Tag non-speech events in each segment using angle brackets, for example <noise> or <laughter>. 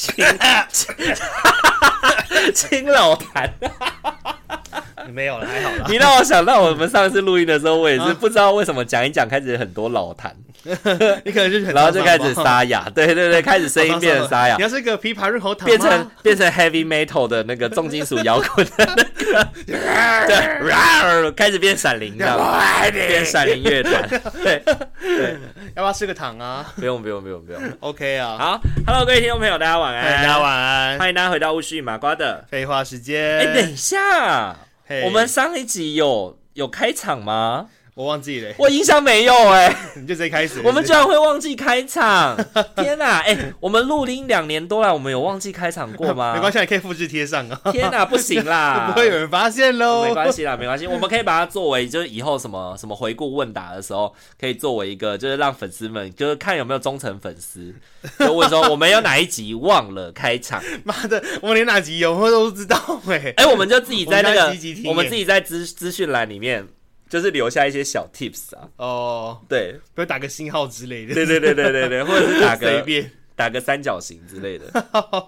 <laughs> <laughs> 青老谭，你没有了，还好了。你让我想到我们上次录音的时候，我也是不知道为什么讲一讲开始很多老痰。<laughs> 你可能就然后就开始沙哑，对对对，开始声音变成沙哑。你要是一个琵琶润喉糖，变成变成 heavy metal 的那个重金属摇滚的那个，<laughs> 对，开始变闪灵，这样变闪灵乐团。<laughs> 对对，要不要吃个糖啊？不用不用不用不用，OK 啊。好，Hello，各位听众朋友，大家晚安，大家晚安，欢迎大家回到巫师与麻瓜的废话时间。哎，等一下，我们上一集有有开场吗？我忘记了，我印象没有哎、欸，<laughs> 你就直接开始。我们居然会忘记开场，<laughs> 天哪！哎、欸，我们录音两年多了，我们有忘记开场过吗？<laughs> 没关系，你可以复制贴上啊。天哪，不行啦，不会有人发现喽。没关系啦，没关系，我们可以把它作为就是以后什么什么回顾问答的时候，可以作为一个就是让粉丝们就是看有没有忠诚粉丝，就问说我们有哪一集忘了开场？妈的，我们连哪集有我都不知道哎、欸。哎、欸，我们就自己在那个我们自己在资资讯栏里面。就是留下一些小 tips 啊，哦，对，比如打个星号之类的，对对对对对对，或者是打个随便打个三角形之类的，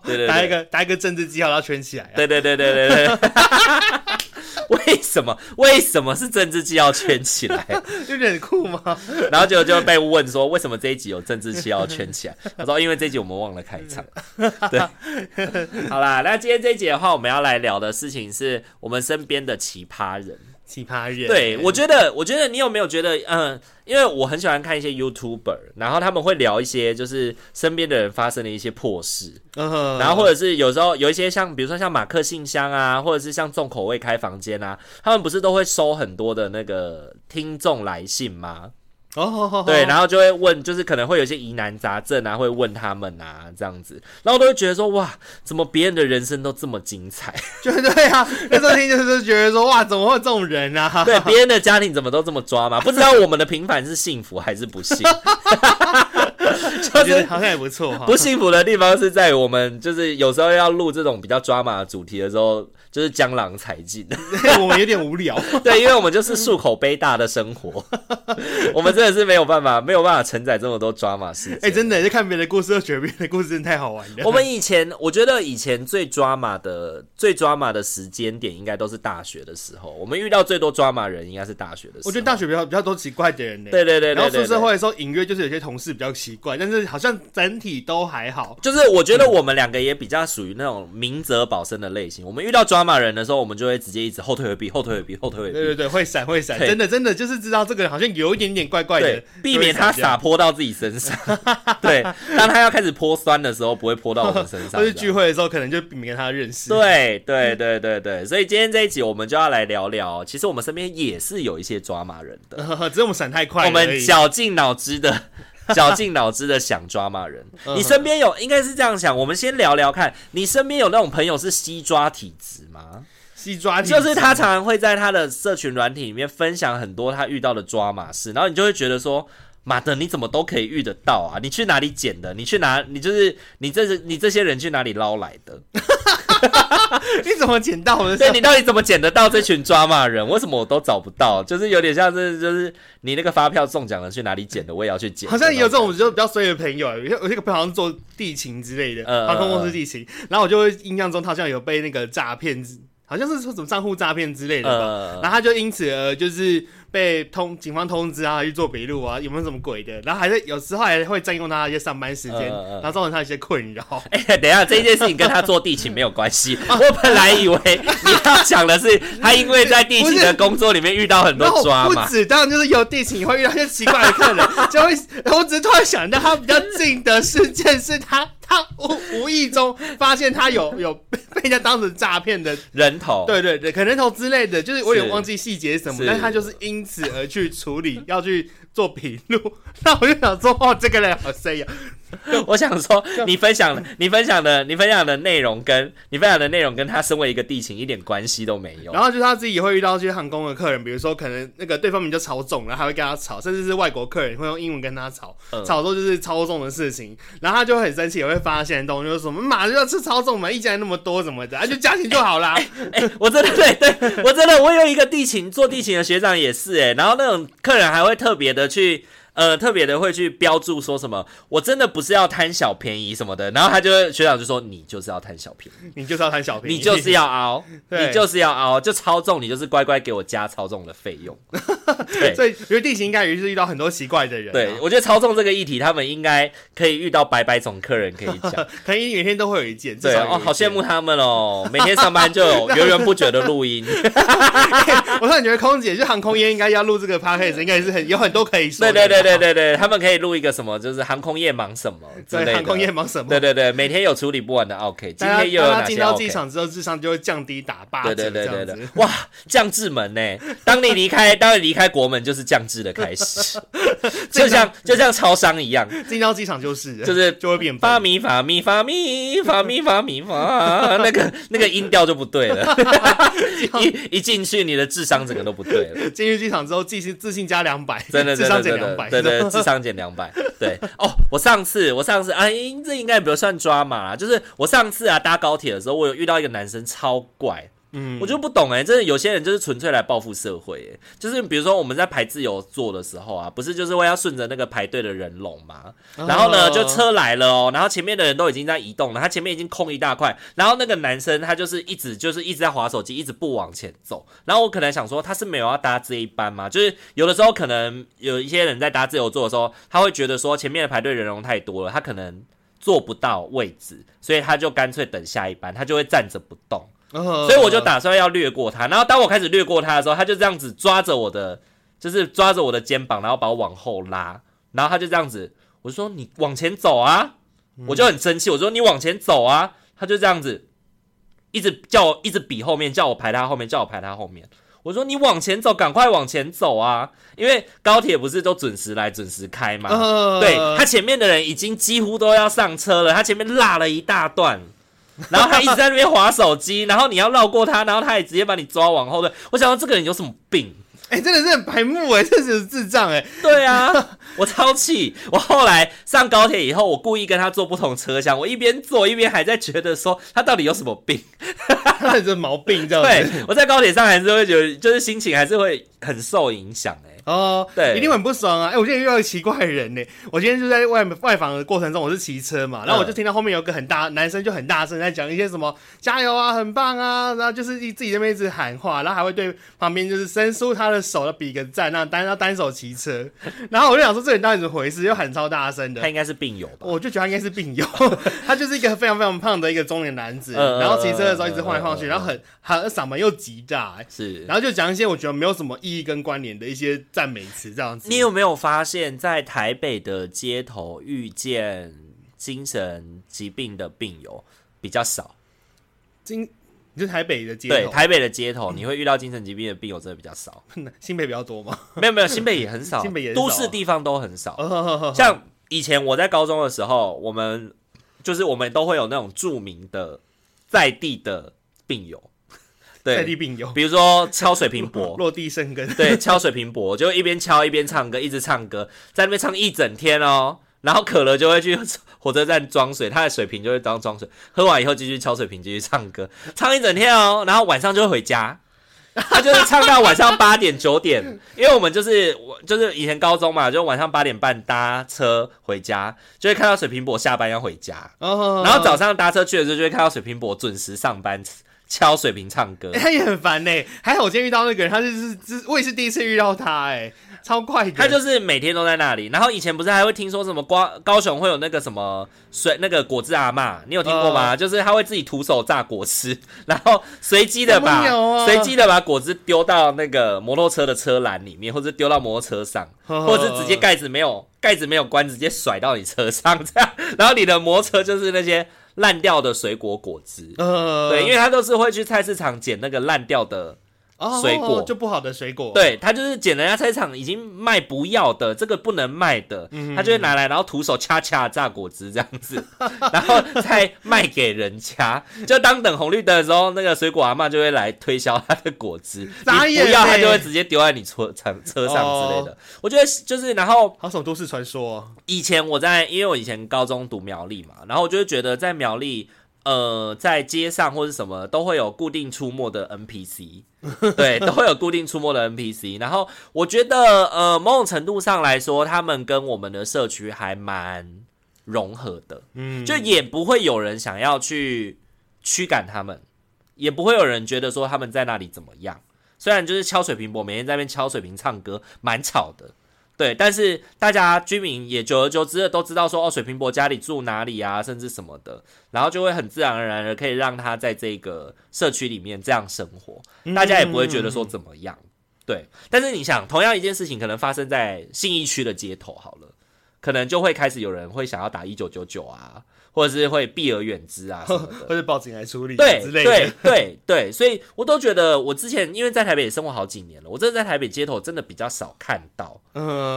对对，打一个打一个政治记号，然后圈起来，对对对对对对。为什么？为什么是政治记号圈起来？有点酷吗？然后就就被问说，为什么这一集有政治记号圈起来？他说，因为这一集我们忘了开场。对，好啦，那今天这一集的话，我们要来聊的事情是我们身边的奇葩人。奇葩人，对，我觉得，我觉得你有没有觉得，嗯，因为我很喜欢看一些 YouTuber，然后他们会聊一些就是身边的人发生的一些破事，嗯，然后或者是有时候有一些像，比如说像马克信箱啊，或者是像重口味开房间啊，他们不是都会收很多的那个听众来信吗？哦，oh, oh, oh. 对，然后就会问，就是可能会有些疑难杂症啊，会问他们啊，这样子，然后都会觉得说，哇，怎么别人的人生都这么精彩？就 <laughs> 对啊，那时候听就是觉得说，哇，怎么会有这种人啊？<laughs> 对，别人的家庭怎么都这么抓嘛？不知道我们的平凡是幸福还是不幸？<laughs> 就是好像也不错哈。不幸福的地方是在于我们就是有时候要录这种比较抓马的主题的时候，就是江郎才尽，<laughs> <laughs> 我们有点无聊。对，因为我们就是漱口杯大的生活，<laughs> 我们真的是没有办法，没有办法承载这么多抓马事件。哎、欸，真的，就看别人的故事，就觉得别人的故事真的太好玩了。我们以前，我觉得以前最抓马的、最抓马的时间点，应该都是大学的时候。我们遇到最多抓马人，应该是大学的时候。我觉得大学比较比较多奇怪的人呢。对对对，对，然后出社会的时候，隐约就是有些同事比较奇怪，但是好像整体都还好。就是我觉得我们两个也比较属于那种明哲保身的类型。我们遇到抓马人的时候，我们就会直接一直后退回避，后退回避，后退回避。对对对，会闪会闪，真的真的就是知道这个人好像有一点点怪怪的，避免他洒泼到自己身上。<laughs> 对，当他要开始泼酸的时候，不会泼到我们身上。<laughs> 或是聚会的时候，可能就避免跟他认识。对对对对对，所以今天这一集我们就要来聊聊，其实我们身边也是有一些抓马人的，<laughs> 只是我们闪太快，我们绞尽脑汁的。<laughs> 绞尽脑汁的想抓骂人，你身边有应该是这样想。我们先聊聊看，你身边有那种朋友是西抓体质吗？西抓体质就是他常常会在他的社群软体里面分享很多他遇到的抓马事，然后你就会觉得说，妈的，你怎么都可以遇得到啊？你去哪里捡的？你去哪？你就是你这是你这些人去哪里捞来的？<laughs> <laughs> 你怎么捡到的？对，你到底怎么捡得到这群抓马人？为什么我都找不到？就是有点像是，就是你那个发票中奖了，去哪里捡的？我也要去捡。好像也有这种就比较衰的朋友，有有一个朋友好像做地勤之类的，呃、航空公司地勤，然后我就会印象中他好像有被那个诈骗，好像是说什么账户诈骗之类的吧，呃、然后他就因此而就是。被通警方通知啊，去做笔录啊，有没有什么鬼的？然后还是有时候还会占用他一些上班时间，然后造成他一些困扰。<laughs> 哎、欸，等一下，这件事情跟他做地勤没有关系。<laughs> 我本来以为你要讲的是他因为在地勤的工作里面遇到很多抓嘛。不止，当然就是有地勤会遇到一些奇怪的客人，就会。我只是突然想到，他比较近的事件是他 <laughs> 他无无意中发现他有有被人家当成诈骗的人头，对对对，可能人头之类的，就是我也忘记细节什么，但是他就是因。此而去处理，要去做笔录，那我就想说，哦，这个人好衰呀。<laughs> 我想说，你分享的你分享的你分享的内容，跟你分享的内容跟他身为一个地勤一点关系都没有。然后就是他自己也会遇到一些航空的客人，比如说可能那个对方名就超重，然后还会跟他吵，甚至是外国客人会用英文跟他吵，嗯、吵说就是超重的事情，然后他就很生气，也会发现东西就是什么马上就要吃超重嘛，一家人那么多怎么的，啊 <laughs> 就加钱就好啦。哎、欸欸，我真的对对，我真的我有一个地勤做地勤的学长也是哎、欸，然后那种客人还会特别的去。呃，特别的会去标注说什么，我真的不是要贪小便宜什么的，然后他就学长就说，你就是要贪小便宜，你就是要贪小便宜，你就是要凹，<laughs> 你就是要凹，就超重，你就是乖乖给我加超重的费用。<laughs> 对，所以因为地勤应该也是遇到很多奇怪的人、啊。对，我觉得超重这个议题，他们应该可以遇到百百种客人可以讲，<laughs> 可能每天都会有一件。对哦，好羡慕他们哦，每天上班就有源源不绝的录音。<laughs> 我突然觉得空姐就航空业应该要录这个 podcast，应该也是很有很多可以说。对对对。对对对，他们可以录一个什么，就是航空业忙什么之类的。航空业忙什么？对对对，每天有处理不完的 OK。今天又有哪些 OK？进到机场之后，智商就会降低打八折。对对对对对，哇，降智门呢？当你离开，<laughs> 当你离开国门，就是降智的开始。<laughs> 就像就像超商一样，进到机场就是就是就会变发咪发咪发咪发咪发咪发，那个那个音调就不对了。一一进去，你的智商整个都不对了。<laughs> 进入机场之后，自信自信加两百，真的智商减两百。对对，智商减两百。对哦，我上次我上次啊，这应该也不算抓马啦，就是我上次啊搭高铁的时候，我有遇到一个男生超怪。嗯，我就不懂哎、欸，真的有些人就是纯粹来报复社会哎、欸，就是比如说我们在排自由座的时候啊，不是就是会要顺着那个排队的人龙嘛，然后呢就车来了哦，然后前面的人都已经在移动了，他前面已经空一大块，然后那个男生他就是一直就是一直在划手机，一直不往前走，然后我可能想说他是没有要搭这一班吗？就是有的时候可能有一些人在搭自由座的时候，他会觉得说前面的排队人龙太多了，他可能坐不到位置，所以他就干脆等下一班，他就会站着不动。所以我就打算要掠过他，然后当我开始掠过他的时候，他就这样子抓着我的，就是抓着我的肩膀，然后把我往后拉，然后他就这样子，我就说你往前走啊，我就很生气，我说你往前走啊，他就这样子，一直叫我，一直比后面，叫我排他后面，叫我排他后面，我说你往前走，赶快往前走啊，因为高铁不是都准时来准时开吗？对，他前面的人已经几乎都要上车了，他前面落了一大段。然后他一直在那边划手机，然后你要绕过他，然后他也直接把你抓往后的。我想到这个人有什么病？哎、欸，真的是很白目哎，真的是智障哎。对啊，我超气。我后来上高铁以后，我故意跟他坐不同车厢，我一边坐一边还在觉得说他到底有什么病，<laughs> 他有什么毛病这样子。对，我在高铁上还是会觉得，就是心情还是会很受影响哎。哦，对，一定很不爽啊！哎、欸，我今天遇到一个奇怪的人呢。我今天就在外外访的过程中，我是骑车嘛，然后我就听到后面有个很大男生就很大声在讲一些什么加油啊，很棒啊，然后就是一自己在那边一直喊话，然后还会对旁边就是伸出他的手要比个赞，那单要单手骑车。<laughs> 然后我就想说，这人到底怎么回事？又喊超大声的，他应该是病友吧？我就觉得他应该是病友，<laughs> 他就是一个非常非常胖的一个中年男子，然后骑车的时候一直晃来晃去，然后很很嗓门又极大，是，然后就讲一些我觉得没有什么意义跟关联的一些。赞美词这样子，你有没有发现，在台北的街头遇见精神疾病的病友比较少？精，你是台北的街头？对，台北的街头，你会遇到精神疾病的病友真的比较少。<laughs> 新北比较多吗？没有没有，新北也很少，新北也都市地方都很少。像以前我在高中的时候，我们就是我们都会有那种著名的在地的病友。对，比如说敲水瓶钵，<laughs> 落地生根。对，敲水瓶钵，就一边敲一边唱歌，一直唱歌，在那边唱一整天哦。然后渴了就会去火车站装水，他的水瓶就会当装水，喝完以后继续敲水瓶继续唱歌，唱一整天哦，然后晚上就会回家。他就是唱到晚上八点九点，因为我们就是我就是以前高中嘛，就晚上八点半搭车回家，就会看到水瓶伯下班要回家，然后早上搭车去的时候就会看到水瓶伯准时上班。敲水瓶唱歌，欸、<laughs> 他也很烦呢、欸。还好我今天遇到那个人，他就是，是我也是第一次遇到他、欸，哎，超快的。他就是每天都在那里。然后以前不是还会听说什么高高雄会有那个什么水那个果汁阿嬷，你有听过吗？呃、就是他会自己徒手榨果汁，<laughs> 然后随机的把随机、啊、的把果汁丢到那个摩托车的车篮里面，或者丢到摩托车上，呵呵或者是直接盖子没有盖子没有关，直接甩到你车上这样。<laughs> 然后你的摩托车就是那些。烂掉的水果果汁，呃，对，因为他都是会去菜市场捡那个烂掉的。水果、哦、就不好的水果，对，他就是捡人家菜场已经卖不要的，这个不能卖的，嗯、他就会拿来，然后徒手掐掐榨果汁这样子，<laughs> 然后再卖给人家。就当等红绿灯的时候，那个水果阿嬷就会来推销他的果汁，欸、<laughs> 你不要，他就会直接丢在你车车车上之类的。哦、我觉得就是，然后好什都市传说。以前我在，因为我以前高中读苗栗嘛，然后我就会觉得在苗栗。呃，在街上或是什么都会有固定出没的 NPC，对，都会有固定出没的 NPC。然后我觉得，呃，某种程度上来说，他们跟我们的社区还蛮融合的，嗯，就也不会有人想要去驱赶他们，也不会有人觉得说他们在那里怎么样。虽然就是敲水瓶我，每天在那边敲水瓶唱歌，蛮吵的。对，但是大家居民也久而久之的都知道说，哦，水瓶伯家里住哪里啊，甚至什么的，然后就会很自然而然的可以让他在这个社区里面这样生活，大家也不会觉得说怎么样。对，但是你想，同样一件事情可能发生在信义区的街头，好了，可能就会开始有人会想要打一九九九啊。或者是会避而远之啊，<laughs> 或者报警来处理对之类的。对对对对，所以我都觉得，我之前因为在台北也生活好几年了，我真的在台北街头真的比较少看到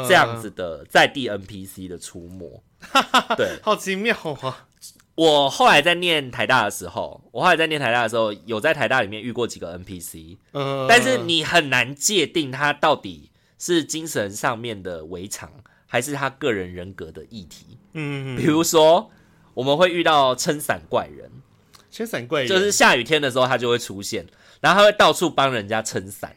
这样子的在地 NPC 的出没。<laughs> 对，好奇妙啊！我后来在念台大的时候，我后来在念台大的时候，有在台大里面遇过几个 NPC，嗯但是你很难界定他到底是精神上面的围场，还是他个人人格的议题。嗯，比如说。我们会遇到撑伞怪人，撑伞怪人。就是下雨天的时候他就会出现，然后他会到处帮人家撑伞，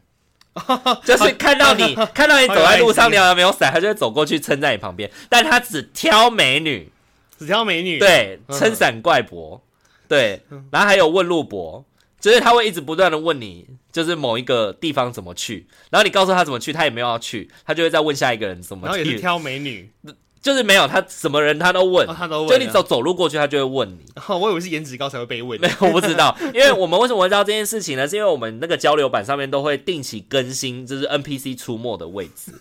<laughs> 就是看到你看到你走在路上，你好像没有伞，他就会走过去撑在你旁边，但他只挑美女，只挑美女，对，撑伞怪博，对，然后还有问路博，就是他会一直不断的问你，就是某一个地方怎么去，然后你告诉他怎么去，他也没有要去，他就会再问下一个人怎么去，然后也是挑美女。就是没有他什么人他都问，哦、他都问，就你走走路过去，他就会问你。<laughs> 哦、我以为是颜值高才会被问，<laughs> 没有，我不知道。<laughs> 因为我们为什么会知道这件事情呢？是因为我们那个交流板上面都会定期更新，就是 NPC 出没的位置，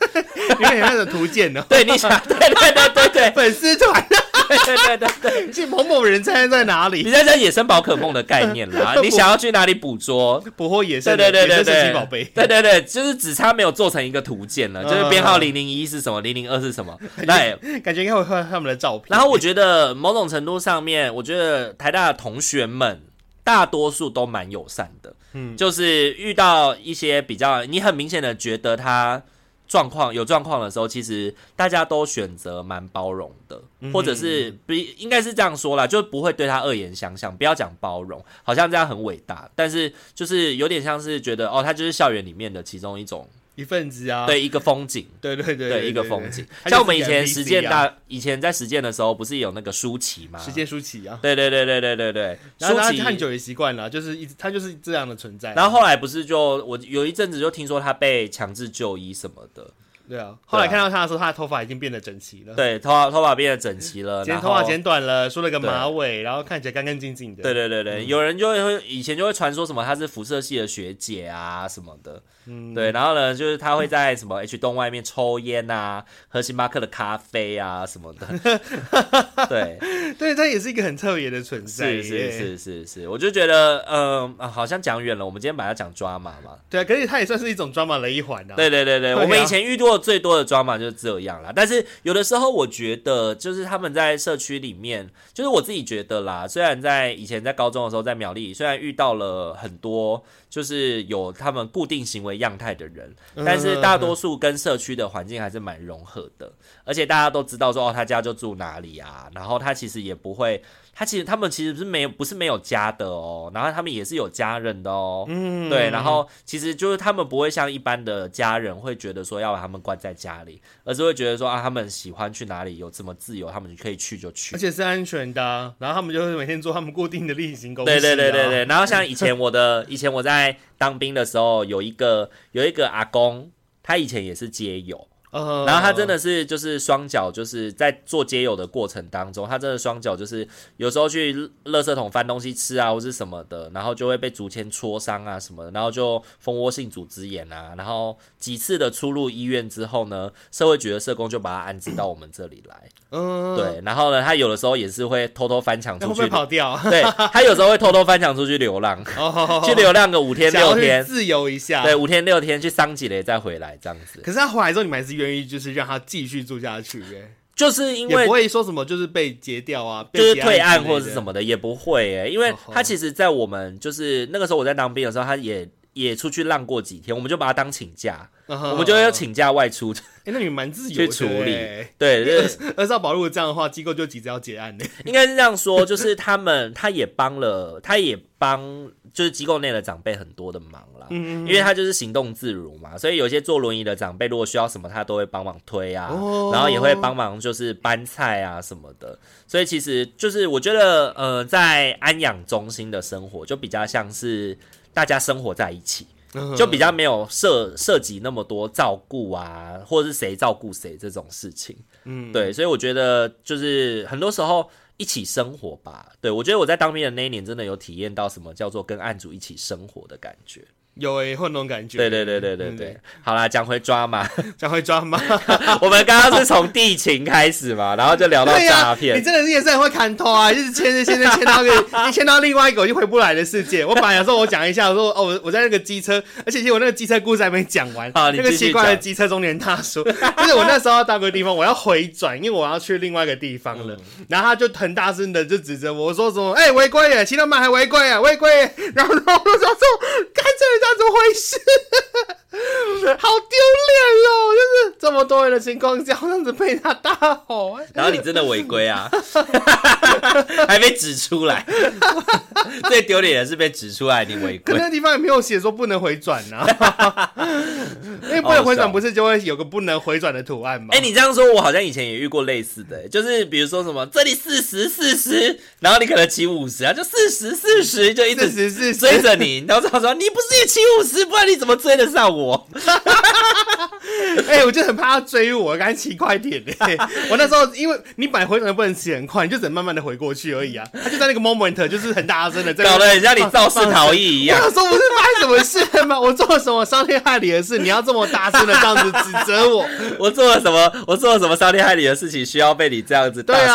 因为有那个图鉴呢。对，你想，对对对对对，粉丝团。对对对对，这某某人猜在哪里？你在讲野生宝可梦的概念啦，<laughs> 你想要去哪里捕捉？捕获野生？对对对对对，宝贝。对对对，就是只差没有做成一个图鉴了，就是编号零零一是什么，零零二是什么？<laughs> 对，感觉应该会看他们的照片。然后我觉得某种程度上面，我觉得台大的同学们大多数都蛮友善的，嗯，就是遇到一些比较，你很明显的觉得他。状况有状况的时候，其实大家都选择蛮包容的，或者是不应该是这样说啦，就不会对他恶言相向。不要讲包容，好像这样很伟大，但是就是有点像是觉得哦，他就是校园里面的其中一种。一份子啊，对，一个风景，对对对，对一个风景。像我们以前实践大，以前在实践的时候，不是有那个舒淇吗？实践舒淇啊，对对对对对对对。然后他看久也习惯了，就是一直他就是这样的存在。然后后来不是就我有一阵子就听说他被强制就医什么的。对啊，后来看到他的时候，他的头发已经变得整齐了。对，头发头发变得整齐了，剪头发剪短了，梳了个马尾，然后看起来干干净净的。对对对对，有人就会以前就会传说什么他是辐射系的学姐啊什么的。嗯，对，然后呢，就是他会在什么 H 栋外面抽烟啊，喝星巴克的咖啡啊什么的。<laughs> 对，对他也是一个很特别的存在。是是是是是，我就觉得，嗯，好像讲远了。我们今天把它讲 drama 嘛。对啊，可是他也算是一种 drama 的一环啊。对对对对，我们以前遇到。过最多的 drama 就是这样啦。但是有的时候我觉得，就是他们在社区里面，就是我自己觉得啦。虽然在以前在高中的时候在苗栗，虽然遇到了很多就是有他们固定行为样态的人，但是大多数跟社区的环境还是蛮融合的。而且大家都知道说哦，他家就住哪里啊，然后他其实也不会。他其实他们其实是没有不是没有家的哦，然后他们也是有家人的哦，嗯，对，然后其实就是他们不会像一般的家人会觉得说要把他们关在家里，而是会觉得说啊，他们喜欢去哪里有这么自由，他们可以去就去，而且是安全的啊。然后他们就会每天做他们固定的例行公事啊。对对对对对。<laughs> 然后像以前我的以前我在当兵的时候，有一个有一个阿公，他以前也是街友。然后他真的是就是双脚，就是在做街友的过程当中，他真的双脚就是有时候去垃圾桶翻东西吃啊，或是什么的，然后就会被竹签戳伤啊什么的，然后就蜂窝性组织炎啊，然后几次的出入医院之后呢，社会局的社工就把他安置到我们这里来。嗯，对，然后呢，他有的时候也是会偷偷翻墙出去，会跑掉。对，他有时候会偷偷翻墙出去流浪，<laughs> 去流浪个五天六天，自由一下。对，五天六天去桑吉雷再回来这样子。可是他回来之后，你们还是愿意就是让他继续住下去？耶，就是因为也不会说什么就是被截掉啊，就是退案或者是什么的也不会哎，因为他其实，在我们就是那个时候我在当兵的时候，他也也出去浪过几天，我们就把他当请假。我们就要请假外出，<laughs> 哎，那你们蛮自由的去处理。对，二少保如果这样的话，机构就急着要结案呢。应该是这样说，就是他们他也帮了，他也帮就是机构内的长辈很多的忙啦。嗯，因为他就是行动自如嘛，所以有些坐轮椅的长辈如果需要什么，他都会帮忙推啊，然后也会帮忙就是搬菜啊什么的。所以其实就是我觉得，呃，在安养中心的生活就比较像是大家生活在一起。就比较没有涉涉及那么多照顾啊，或者是谁照顾谁这种事情，嗯，对，所以我觉得就是很多时候一起生活吧。对，我觉得我在当兵的那一年，真的有体验到什么叫做跟案主一起生活的感觉。有诶、欸，会那种感觉。对对对对对对。好啦，讲回抓马，讲回抓马。我们刚刚是从地勤开始嘛，然后就聊到诈骗、你真的是也是很会看拖啊，就是牵着牵着牵到个，你牵到另外一个我就回不来的世界。我本来想说，我讲一下，我说哦，我我在那个机车，而且其实我那个机车故事还没讲完。好，那个奇怪的机车中年大叔，就是我那时候到个地方，我要回转，因为我要去另外一个地方了。然后他就很大声的就指着我说什么，哎，违规耶，骑到马还违规啊，违规。然后然后我就说，看这人怎么回事？好丢脸哦！就是这么多人的情况下，这样子被他大吼，然后你真的违规啊，<laughs> 还被指出来。<laughs> 最丢脸的是被指出来你违规，可那个地方也没有写说不能回转啊。<laughs> 因为不能回转，不是就会有个不能回转的图案吗？哎、欸，你这样说，我好像以前也遇过类似的，就是比如说什么这里四十四十，然后你可能骑五十啊，就四十四十就一直追着你，然后他说你不是也骑五十，不然你怎么追得上我？<laughs> 哎、欸，我就很怕他追我，赶紧骑快点嘞！<laughs> 我那时候因为你买回转不能骑很快，你就只能慢慢的回过去而已啊。他就在那个 moment 就是很大声的，搞得很像你肇事逃逸一样。我说不是发生什么事吗？我做了什么伤天害理的事？你要这么大声的这样子指责我？<laughs> 我做了什么？我做了什么伤天害理的事情，需要被你这样子大声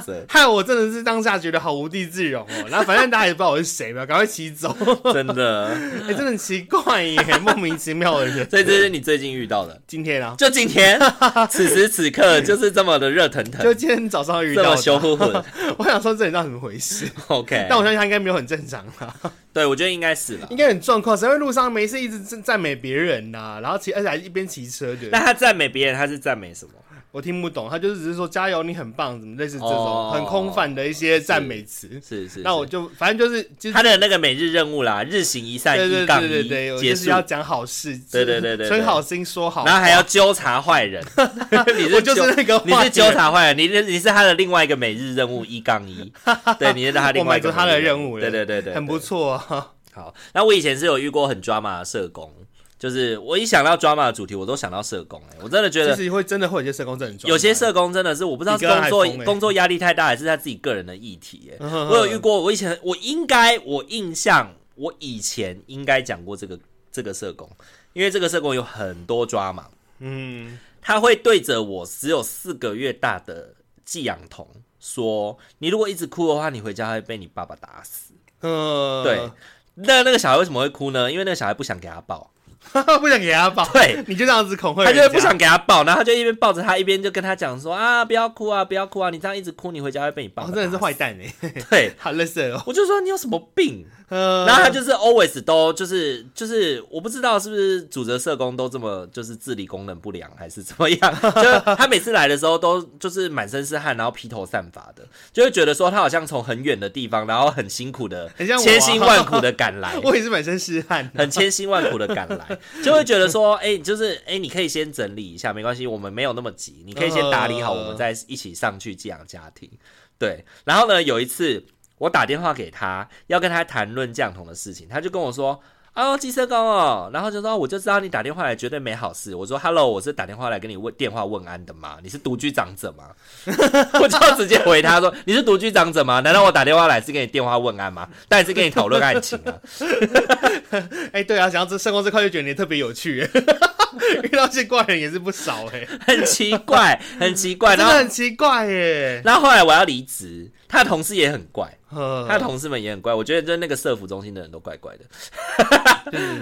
指责？啊，害我真的是当下觉得好无地自容哦。然后反正大家也不知道我是谁嘛，赶快骑走。真的，哎、欸，真的很奇怪耶，莫名其妙的人。<laughs> 所以这是你最近遇到的？今天啊，就今天，<laughs> 此时此刻就是这么的热腾腾。就今天早上遇到的，这么羞乎乎。<laughs> 我想说，这人到底怎么回事？OK，但我相信他应该没有很正常啦。对，我觉得应该是了，应该很状况，谁会路上没事一直赞美别人呐、啊？然后骑，而且还一边骑车的。那他赞美别人，他是赞美什么？我听不懂，他就是只是说加油，你很棒，怎么类似这种很空泛的一些赞美词。是是，那我就反正就是就是他的那个每日任务啦，日行一善，一杠一，结束。要讲好事，对对对对，存好心说好，然后还要纠察坏人。<laughs> 你是就是那个，你是纠察坏人，你是你是他的另外一个每日任务一杠一，<laughs> 对，你是他另外一个他的任务，对对对对，很不错啊。好，那我以前是有遇过很抓马的社工。就是我一想到 drama 的主题，我都想到社工哎、欸，我真的觉得，其实会真的会有些社工真的很抓，有些社工真的是我不知道是工作、欸、工作压力太大，还是他自己个人的议题。我有遇过，我以前我应该我印象我以前应该讲过这个这个社工，因为这个社工有很多 drama，嗯，他会对着我只有四个月大的寄养童说：“你如果一直哭的话，你回家会被你爸爸打死。”嗯，对，那那个小孩为什么会哭呢？因为那个小孩不想给他抱。<laughs> 不想给他抱，对，你就这样子恐吓他，就会不想给他抱，然后他就一边抱着他，一边就跟他讲说啊，不要哭啊，不要哭啊，你这样一直哭，你回家会被你爸。真的是坏蛋哎，<laughs> 对，<laughs> 好乐色哦。我就说你有什么病？然后他就是 always 都就是就是我不知道是不是主责社工都这么就是自理功能不良还是怎么样，就他每次来的时候都就是满身是汗，然后披头散发的，就会觉得说他好像从很远的地方，然后很辛苦的，很像千辛万苦的赶来。我也是满身是汗，很千辛万苦的赶来，<laughs> 就会觉得说，哎、就是哎、你可以先整理一下，没关系，我们没有那么急，你可以先打理好，我们再一起上去寄养家庭。对，然后呢，有一次。我打电话给他，要跟他谈论降童的事情，他就跟我说：“哦，寄社工哦。”然后就说：“我就知道你打电话来绝对没好事。”我说：“Hello，我是打电话来跟你问电话问安的吗？你是独居长者吗？” <laughs> 我就直接回他说：“你是独居长者吗？难道我打电话来是跟你电话问安吗？但是跟你讨论案情啊？” <laughs> 哎，对啊，想到这社工这块就觉得你特别有趣。<laughs> 遇到些怪人也是不少哎，很奇怪，很奇怪，真的很奇怪耶。然后后来我要离职，他的同事也很怪，他的同事们也很怪。我觉得就那个社服中心的人都怪怪的。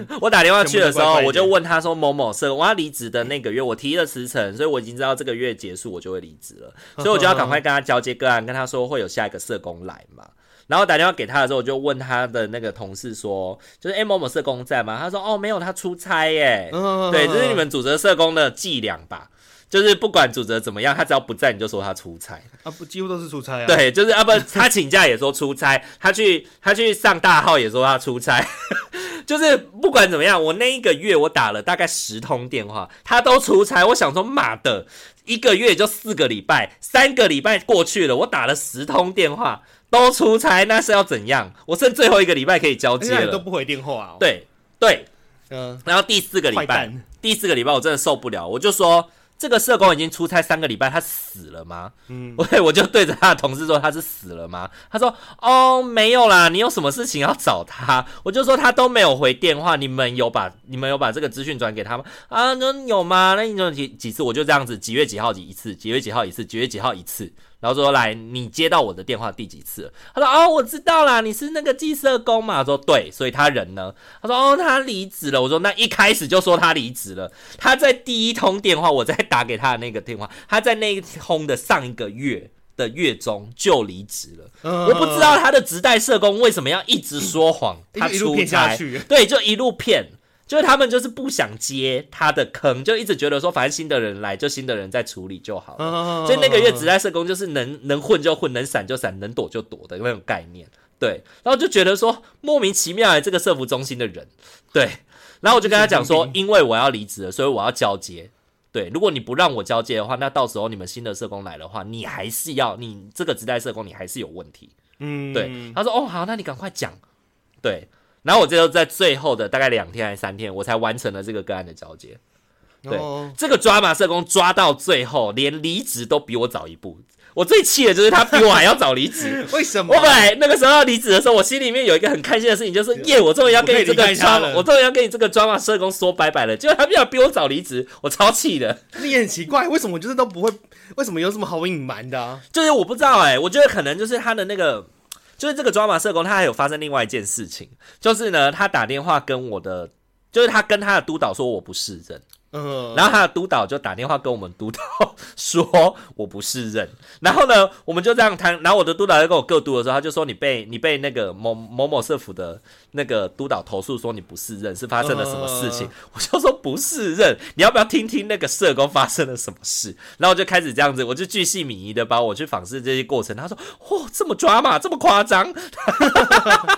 <laughs> 我打电话去的时候，我就问他说：“某某社，我要离职的那个月，我提了辞呈，所以我已经知道这个月结束我就会离职了，所以我就要赶快跟他交接个案，跟他说会有下一个社工来嘛。”然后打电话给他的时候，我就问他的那个同事说：“就是哎，某某社工在吗？”他说：“哦，没有，他出差耶。”对，这是你们组织社工的伎俩吧？就是不管主责怎么样，他只要不在，你就说他出差啊，不，几乎都是出差啊。对，就是啊，不，<laughs> 他请假也说出差，他去他去上大号也说他出差，<laughs> 就是不管怎么样，我那一个月我打了大概十通电话，他都出差。我想说，妈的，一个月就四个礼拜，三个礼拜过去了，我打了十通电话。都出差，那是要怎样？我剩最后一个礼拜可以交接了，都不回电话哦。对对，嗯，然后第四个礼拜，第四个礼拜我真的受不了，我就说。这个社工已经出差三个礼拜，他死了吗？嗯，我 <laughs> 我就对着他的同事说他是死了吗？他说哦没有啦，你有什么事情要找他？我就说他都没有回电话，你们有把你们有把这个资讯转给他吗？啊，那有吗？那你有几几次？我就这样子，几月几号几一次？几月几号一次？几月几号一次？然后说来，你接到我的电话第几次？他说哦，我知道啦，你是那个寄社工嘛？我说对，所以他人呢？他说哦，他离职了。我说那一开始就说他离职了。他在第一通电话，我在打给他的那个电话，他在那一通的上一个月的月中就离职了。嗯、我不知道他的直代社工为什么要一直说谎，他出差，对，就一路骗。就是他们就是不想接他的坑，就一直觉得说，反正新的人来就新的人在处理就好了。所以那个月职代社工就是能能混就混，能闪就闪，能躲就躲的那种概念。对，然后就觉得说莫名其妙的这个社服中心的人，对。然后我就跟他讲说，因为我要离职了，所以我要交接。对，如果你不让我交接的话，那到时候你们新的社工来的话，你还是要你这个职代社工你还是有问题。嗯，对。他说哦好，那你赶快讲。对。然后我最后在最后的大概两天还是三天，我才完成了这个个案的交接。对，哦、这个抓马社工抓到最后，连离职都比我早一步。我最气的就是他比我还要早离职。<laughs> 为什么？我本来那个时候要离职的时候，我心里面有一个很开心的事情，就是耶，我终于要跟你这个抓，我，我终于要跟你这个抓马社工说拜拜了。结果他比要比我早离职，我超气的。你也很奇怪，为什么我就是都不会？为什么有什么好隐瞒的、啊？就是我不知道哎、欸，我觉得可能就是他的那个。就是这个抓马社工，他还有发生另外一件事情，就是呢，他打电话跟我的，就是他跟他的督导说我不是人。嗯，然后他的督导就打电话跟我们督导 <laughs> 说我不是人，然后呢，我们就这样谈，然后我的督导在跟我各督的时候，他就说你被你被那个某某某社府的那个督导投诉说你不适任，是发生了什么事情？我就说不适任，你要不要听听那个社工发生了什么事？然后我就开始这样子，我就巨细靡遗的把我去访视这些过程。他说哦，这么抓嘛，这么夸张，<laughs>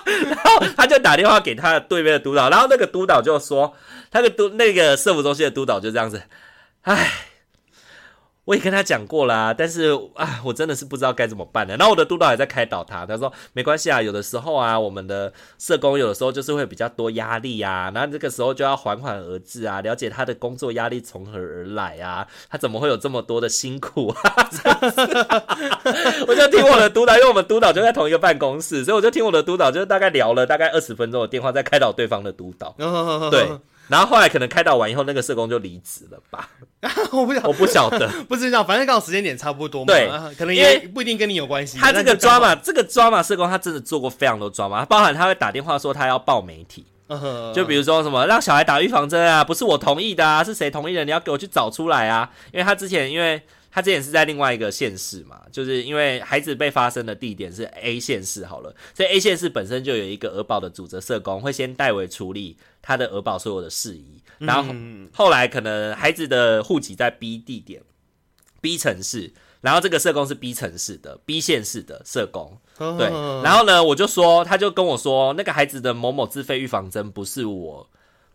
然后他就打电话给他的对面的督导，然后那个督导就说。他的督那个社福中心的督导就这样子，唉，我也跟他讲过啦，但是啊，我真的是不知道该怎么办呢。然后我的督导也在开导他，他说没关系啊，有的时候啊，我们的社工有的时候就是会比较多压力啊，然后这个时候就要缓缓而至啊，了解他的工作压力从何而来啊，他怎么会有这么多的辛苦啊？<laughs> 我就听我的督导，因为我们督导就在同一个办公室，所以我就听我的督导，就大概聊了大概二十分钟的电话，在开导对方的督导，<laughs> 对。然后后来可能开导完以后，那个社工就离职了吧？<laughs> 我不晓，我不晓得，<laughs> 不知道，反正刚好时间点差不多嘛。对，可能也不一定跟你有关系。他这个抓马，这个抓马社工，他真的做过非常多抓马，包含他会打电话说他要报媒体，，就比如说什么让小孩打预防针啊，不是我同意的啊，是谁同意的？你要给我去找出来啊！因为他之前，因为他之前是在另外一个县市嘛，<laughs> 就是因为孩子被发生的地点是 A 县市好了，所以 A 县市本身就有一个儿保的主责社工，会先代为处理他的儿保所有的事宜，然后后来可能孩子的户籍在 B 地点、B 城市。然后这个社工是 B 城市的 B 县市的社工，对。然后呢，我就说，他就跟我说，那个孩子的某某自费预防针不是我，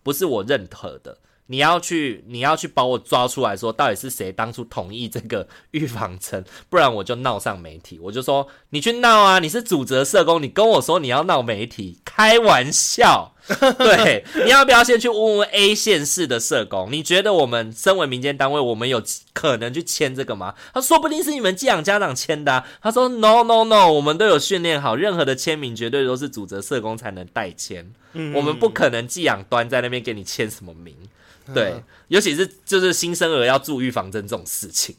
不是我认可的。你要去，你要去把我抓出来说，到底是谁当初同意这个预防针？<laughs> 不然我就闹上媒体。我就说你去闹啊！你是主责社工，你跟我说你要闹媒体，开玩笑。<laughs> 对，你要不要先去问问 A 县市的社工？你觉得我们身为民间单位，我们有可能去签这个吗？他说不定是你们寄养家长签的啊。他说 No No No，我们都有训练好，任何的签名绝对都是主责社工才能代签。嗯，我们不可能寄养端在那边给你签什么名。对，尤其是就是新生儿要注预防针这种事情，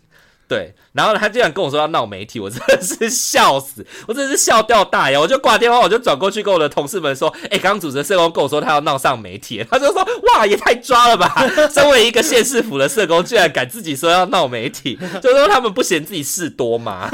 对。然后他竟然跟我说要闹媒体，我真的是笑死，<laughs> 我真的是笑掉大牙。我就挂电话，我就转过去跟我的同事们说：“哎、欸，刚刚主持社工跟我说他要闹上媒体。” <laughs> 他就说：“哇，也太抓了吧！<laughs> 身为一个县市府的社工，居然敢自己说要闹媒体，就说他们不嫌自己事多吗？”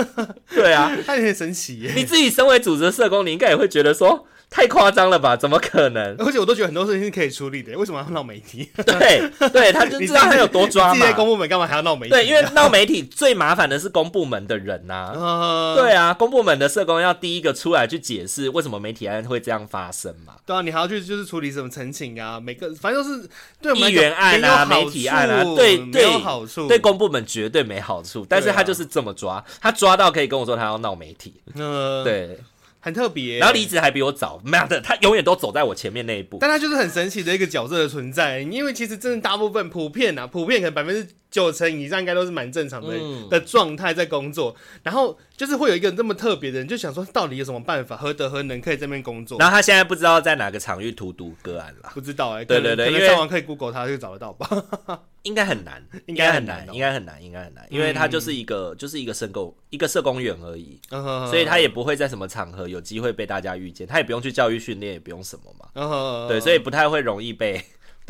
对啊，他有点神奇耶。你自己身为主持社工，你应该也会觉得说。太夸张了吧？怎么可能？而且我都觉得很多事情是可以处理的，为什么要闹媒体？对对，他 <laughs> 就知道他有多抓嘛。这些公部门干嘛还要闹媒体？对，因为闹媒体最麻烦的是公部门的人呐、啊。呃、对啊，公部门的社工要第一个出来去解释为什么媒体案会这样发生嘛。对啊，你还要去就是处理什么陈情啊，每个反正都是对议员案啊、媒体案啊，对对，没有好处，对公部门绝对没好处。但是他就是这么抓，他抓到可以跟我说他要闹媒体。嗯、呃，对。很特别，然后离职还比我早，妈的，他永远都走在我前面那一步。但他就是很神奇的一个角色的存在，因为其实真的大部分普遍啊，普遍可能百分之九成以上应该都是蛮正常的、嗯、的状态在工作，然后就是会有一个这么特别的人，就想说到底有什么办法，何德何能可以在这边工作？然后他现在不知道在哪个场域荼毒个案了，不知道哎、欸，对对对，可能上网可以 Google 他就找得到吧。<laughs> 应该很难，<laughs> 应该很难，应该很难，应该很难，因为他就是一个，就是一个社工，一个社工员而已，所以他也不会在什么场合有机会被大家遇见，他也不用去教育训练，也不用什么嘛，对，所以不太会容易被，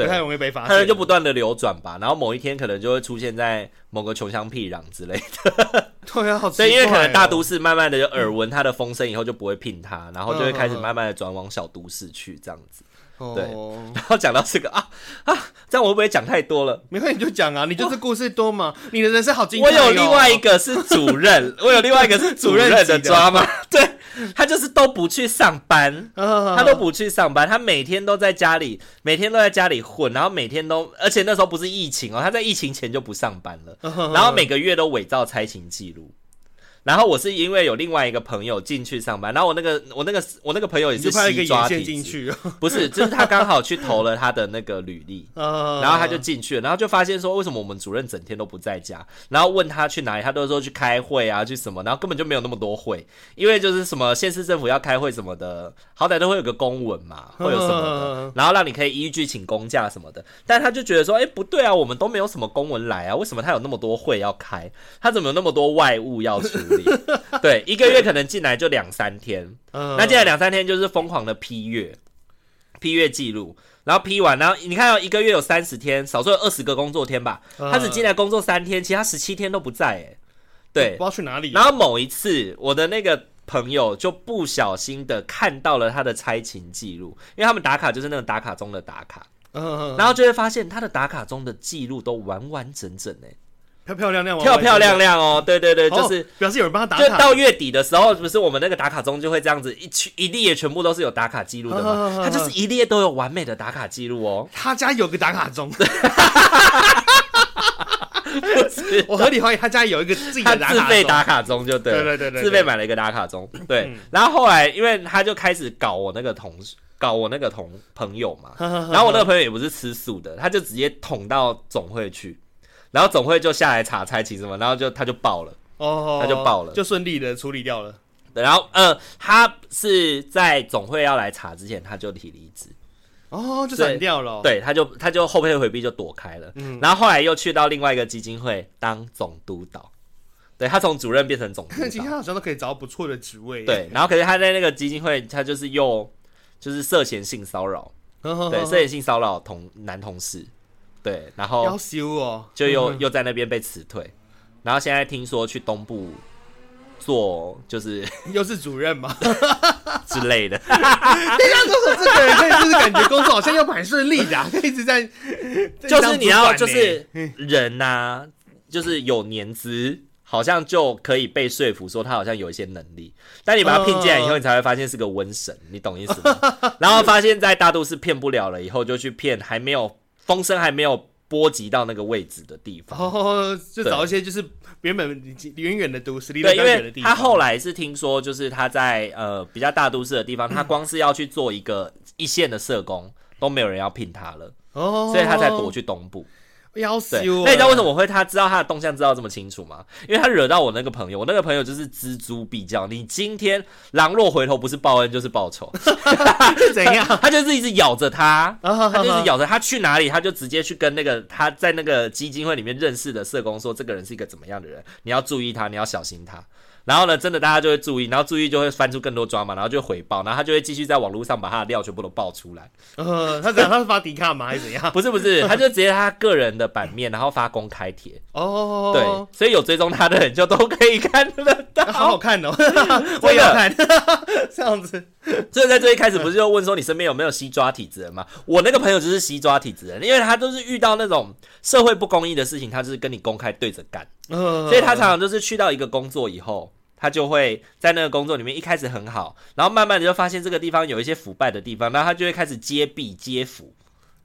不太容易被发现，他就不断的流转吧，然后某一天可能就会出现在某个穷乡僻壤之类的，<laughs> 对啊，所以因为可能大都市慢慢的有耳闻他的风声以后就不会聘他，然后就会开始慢慢的转往小都市去这样子。对，然后讲到这个啊 <laughs> 啊，这样我会不会讲太多了？没关系，你就讲啊，你就是故事多嘛，你的人生好精彩。我有另外一个是主任，<laughs> 我有另外一个是主任的抓嘛，对，他就是都不去上班，<laughs> 他都不去上班，他每天都在家里，每天都在家里混，然后每天都，而且那时候不是疫情哦，他在疫情前就不上班了，然后每个月都伪造差勤记录。然后我是因为有另外一个朋友进去上班，然后我那个我那个我那个朋友也是西抓进去，<laughs> 不是，就是他刚好去投了他的那个履历，然后他就进去了，然后就发现说为什么我们主任整天都不在家，然后问他去哪里，他都说去开会啊，去什么，然后根本就没有那么多会，因为就是什么县市政府要开会什么的，好歹都会有个公文嘛，会有什么的，然后让你可以依据请公假什么的，但他就觉得说，哎，不对啊，我们都没有什么公文来啊，为什么他有那么多会要开，他怎么有那么多外务要处理？<laughs> 对，一个月可能进来就两三天，那进来两三天就是疯狂的批阅，批阅记录，然后批完，然后你看到一个月有三十天，少说有二十个工作天吧，他只进来工作三天，其他十七天都不在，哎，对，不知道去哪里。然后某一次，我的那个朋友就不小心的看到了他的差勤记录，因为他们打卡就是那种打卡中的打卡，然后就会发现他的打卡中的记录都完完整整，哎。漂漂亮亮，漂漂亮亮哦，对对对，就是表示有人帮他打卡。就到月底的时候，不是我们那个打卡中就会这样子一去一列全部都是有打卡记录的嘛？他就是一列都有完美的打卡记录哦。他家有个打卡钟，<laughs> 我合理怀疑他家有一个自己的打卡钟，自备打卡钟就对，对对对，自备买了一个打卡钟。对，然后后来因为他就开始搞我那个同事，搞我那个同朋友嘛，然后我那个朋友也不是吃素的，他就直接捅到总会去。然后总会就下来查差勤什么，然后就他就爆了，哦，他就爆了，就顺利的处理掉了。对，然后呃，他是在总会要来查之前，他就提离职，哦，就闪掉了。对，他就他就后背回避就躲开了。嗯，然后后来又去到另外一个基金会当总督导，对，他从主任变成总督导，<laughs> 其实他好像都可以找到不错的职位。对，然后可是他在那个基金会，他就是又就是涉嫌性骚扰。对，涉嫌性骚扰同男同事，对，然后要修哦，就又又在那边被辞退，然后现在听说去东部做，就是 <laughs> 又是主任嘛 <laughs> 之类的。<laughs> 人家都说这个人可以，就是感觉工作好像又蛮顺利的，一直在，就是你要就是人呐，就是有年资。好像就可以被说服，说他好像有一些能力，但你把他聘进来以后，你才会发现是个瘟神，你懂意思吗？然后发现，在大都市骗不了了以后，就去骗还没有风声还没有波及到那个位置的地方，哦，就找一些就是原本远远的都市，对，因为他后来是听说，就是他在呃比较大都市的地方，他光是要去做一个一线的社工，都没有人要聘他了，哦，所以他才躲去东部。要死！那你知道为什么我会他知道他的动向知道这么清楚吗？因为他惹到我那个朋友，我那个朋友就是锱铢必较。你今天狼若回头，不是报恩就是报仇，<laughs> 怎样？他就是一直咬着他，他就是咬着他去哪里，他就直接去跟那个他在那个基金会里面认识的社工说，这个人是一个怎么样的人，你要注意他，你要小心他。然后呢，真的大家就会注意，然后注意就会翻出更多抓嘛，然后就回报，然后他就会继续在网络上把他的料全部都爆出来。呃，他怎样？他是发迪卡吗？还是怎样？不 <laughs> 是不是，他就直接他个人的版面，然后发公开帖。哦，对，所以有追踪他的人就都可以看得到。好好看哦，<laughs> 我也要看。<laughs> 这样子，所以在最一开始不是就问说你身边有没有西抓体质人吗？我那个朋友就是西抓体质人，因为他都是遇到那种社会不公义的事情，他就是跟你公开对着干。所以他常常就是去到一个工作以后。他就会在那个工作里面一开始很好，然后慢慢的就发现这个地方有一些腐败的地方，然后他就会开始揭弊揭腐，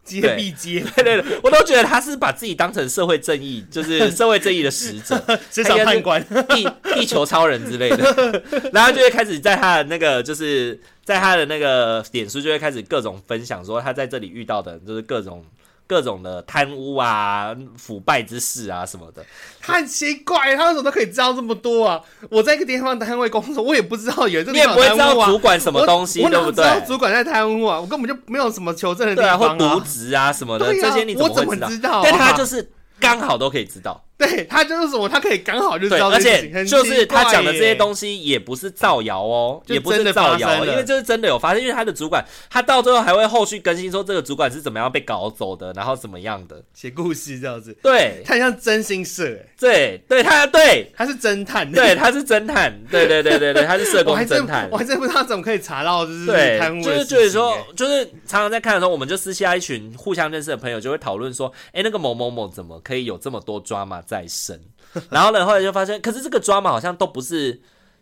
揭弊揭，对 <laughs> 对对，我都觉得他是把自己当成社会正义，就是社会正义的使者，<laughs> 职场判官、地地球超人之类的，<laughs> 然后就会开始在他的那个就是在他的那个点书就会开始各种分享说他在这里遇到的就是各种。各种的贪污啊、腐败之事啊什么的，他很奇怪，他为什么都可以知道这么多啊？我在一个地方单位工作，我也不知道有这个、啊，你也不会知道主管什么东西，对不对？主管在贪污啊，我根本就没有什么求证的地方啊，或渎职啊什么的，啊、这些你怎么会知道？我怎么知道啊？但他就是刚好都可以知道。对，他就是什么，他可以刚好就知道，而且就是他讲的这些东西也不是造谣哦，也不是造谣，因为就是真的有发生。因为他的主管，他到最后还会后续更新说这个主管是怎么样被搞走的，然后怎么样的。写故事这样子。对，他像真心社，对，对他对。他是侦探，对他是侦探，对对对对对，他是社工侦探。我还真不知道怎么可以查到，就是对，就是就是说，就是常常在看的时候，我们就私下一群互相认识的朋友就会讨论说，哎，那个某某某怎么可以有这么多 drama 在身？然后呢，后来就发现，可是这个 drama 好像都不是，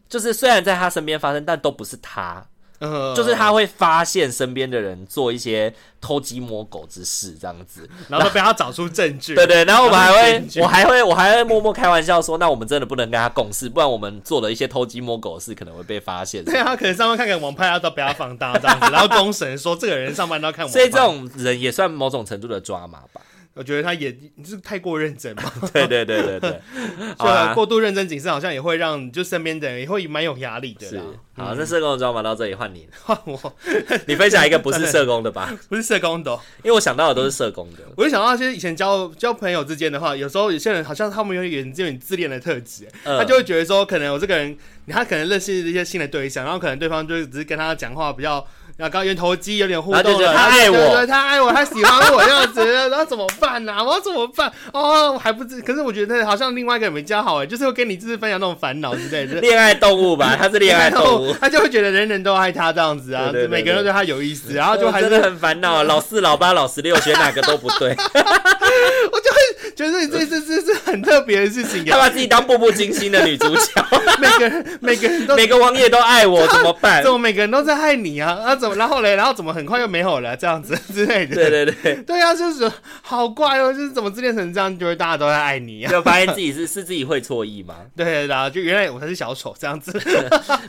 就是虽然在他身边发生，但都不是他，呃、就是他会发现身边的人做一些偷鸡摸狗之事，这样子，然后被他找出证据。对对，然后我们还会，我还会，我还会默默开玩笑说，那我们真的不能跟他共事，不然我们做了一些偷鸡摸狗的事，可能会被发现。对啊，可能上班看看网拍，他都不要放大这样子，然后公审说这个人上班都要看网拍。所以这种人也算某种程度的 drama 吧。我觉得他也你是太过认真嘛，<laughs> 对对对对对，就、<laughs> 啊、过度认真谨慎，好像也会让就身边的人也会蛮有压力的。是，好，那社工的抓马到这里换你，换我，<laughs> 你分享一个不是社工的吧？不是社工的，因为我想到的都是社工的。我就想到，其实以前交交朋友之间的话，有时候有些人好像他们有点这种自恋的特质，嗯、他就会觉得说，可能我这个人，他可能认识一些新的对象，然后可能对方就只是跟他讲话比较。然后刚圆头肌有点互动了，他爱我，他爱我，他喜欢我这样子，然后怎么办呢？我要怎么办？哦，还不知。可是我觉得好像另外一个人比较好哎，就是会跟你就是分享那种烦恼之类的。恋爱动物吧，<laughs> 他是恋爱动物，<laughs> 他就会觉得人人都爱他这样子啊，每个人都对他有意思，然后就还是很烦恼。<laughs> 老四、老八、老十六，选哪个都不对。我就会觉得这这这是很特别的事情。他把自己当步步惊心的女主角，每个人每个人都每个王爷都爱我，怎么办？怎么每个人都在爱你啊？啊怎么？<laughs> 然后嘞，然后怎么很快又没有了？这样子 <laughs> 之类的。对对对，对啊，就是好怪哦，就是怎么自恋成这样，就是大家都在爱你啊？就发现自己是是自己会错意吗？<laughs> 对，然后就原来我才是小丑这样子。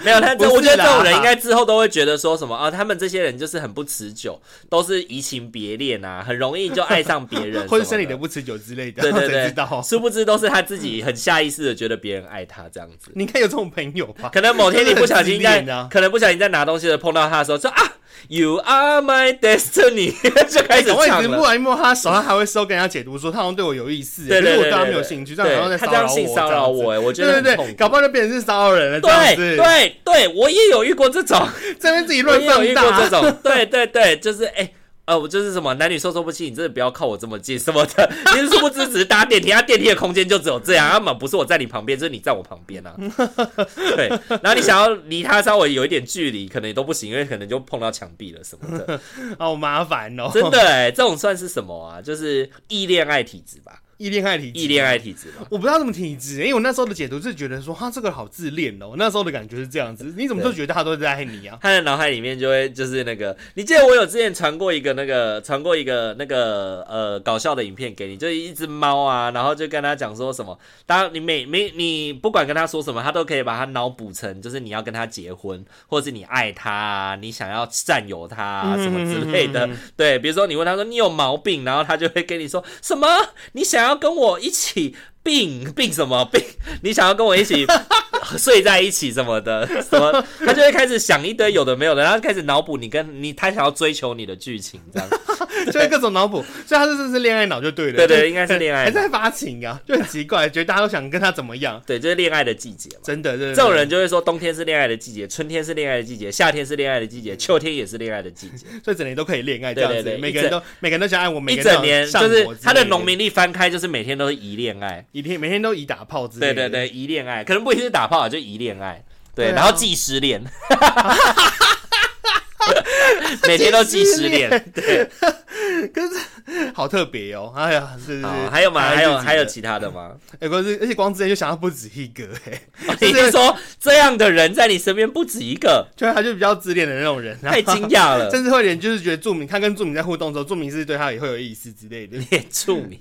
没有，他我觉得这种人应该之后都会觉得说什么啊？他们这些人就是很不持久，都是移情别恋啊，很容易就爱上别人，或者生理的不持久之类的。对对对，殊不知都是他自己很下意识的觉得别人爱他这样子。你看有这种朋友吧？可能某天你不小心在，可能不小心在拿东西的碰到他的时候说啊。<laughs> You are my destiny，<laughs> 就开始唱了。我一直摸他手上，还会收跟人家解读说他好像对我有意思，可是我对他没有兴趣，这样然后在骚扰我。骚扰我，哎，我觉得对对对，搞不好就变成是骚扰人了。对对对，我也有遇过这种，<laughs> 这边自己乱放大。这种，对对对，就是哎，呃，我就是什么男女授受不亲，你真的不要靠我这么近什么的。你是殊不知只是搭电梯，他电梯的空间就只有这样，要么不是我在你旁边，就是你在我旁边啊。<laughs> 对，然后你想要离他稍微有一点距离，可能也都不行，因为可能就碰到墙壁了什么的，<laughs> 好麻烦哦。真的哎，这种算是什么啊？就是异恋爱体质吧。异恋爱体质，异恋爱体质，我不知道什么体质，因为我那时候的解读是觉得说，他这个好自恋哦。我那时候的感觉是这样子，你怎么就觉得他都在爱你啊？他的脑海里面就会就是那个，你记得我有之前传过一个那个传过一个那个呃搞笑的影片给你，就是一只猫啊，然后就跟他讲说什么，当你每每你不管跟他说什么，他都可以把他脑补成就是你要跟他结婚，或者是你爱他啊，你想要占有他啊，什么之类的。对，比如说你问他说你有毛病，然后他就会跟你说什么，你想要跟我一起。病病什么病？你想要跟我一起睡在一起什么的？<laughs> 什么？他就会开始想一堆有的没有的，然后开始脑补你跟你他想要追求你的剧情，这样，<laughs> 就会各种脑补。所以他这是是恋爱脑就对了。对对，应该是恋爱，还在发情啊，就很奇怪，觉得大家都想跟他怎么样？对，就是恋爱的季节嘛。真的，这种人就会说，冬天是恋爱的季节，春天是恋爱的季节，夏天是恋爱的季节，秋天也是恋爱的季节，<laughs> 所以整年都可以恋爱。这样子，每个人都每个人都想爱我，每一整年就是他的农民历翻开，就是每天都是一恋爱。一天每天都以打炮之类，对对对，疑恋爱，可能不一定是打炮，就一恋爱，对，然后既失恋，<laughs> <laughs> 每天都既失恋，对，<laughs> 可是。好特别哦！哎呀，是是，还有吗？还有还有其他的吗？哎，不是，而且光之前就想到不止一个哎。你是说这样的人在你身边不止一个？就他就比较自恋的那种人，太惊讶了，<laughs> 甚至会有点就是觉得著名，他跟著名在互动的时候，著名是对他也会有意思之类的。也著名，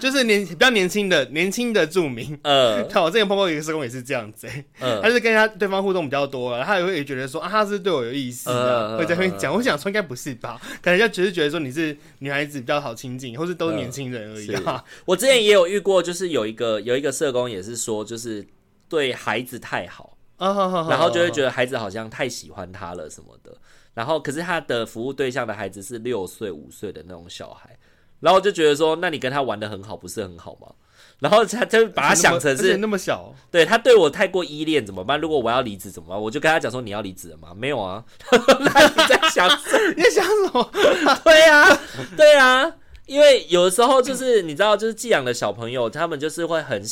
就是年比较年轻的年轻的著名。呃，看我之前碰过一个社工也是这样子，嗯，他是跟他对方互动比较多，他也会觉得说啊，他是对我有意思的，会在那边讲。我想说应该不是吧？可能人家只是觉得说你是女孩子。比较好亲近，或是都是年轻人而已，啊。我之前也有遇过，就是有一个有一个社工也是说，就是对孩子太好，然后就会觉得孩子好像太喜欢他了什么的。然后可是他的服务对象的孩子是六岁五岁的那种小孩，然后就觉得说，那你跟他玩的很好，不是很好吗？然后他就把他想成是那么小，对，他对我太过依恋怎么办？如果我要离职怎么办？我就跟他讲说，你要离职了吗？没有啊，<laughs> 那你在想你在想什么？<laughs> <laughs> 对啊，对啊，因为有的时候就是你知道，就是寄养的小朋友，他们就是会很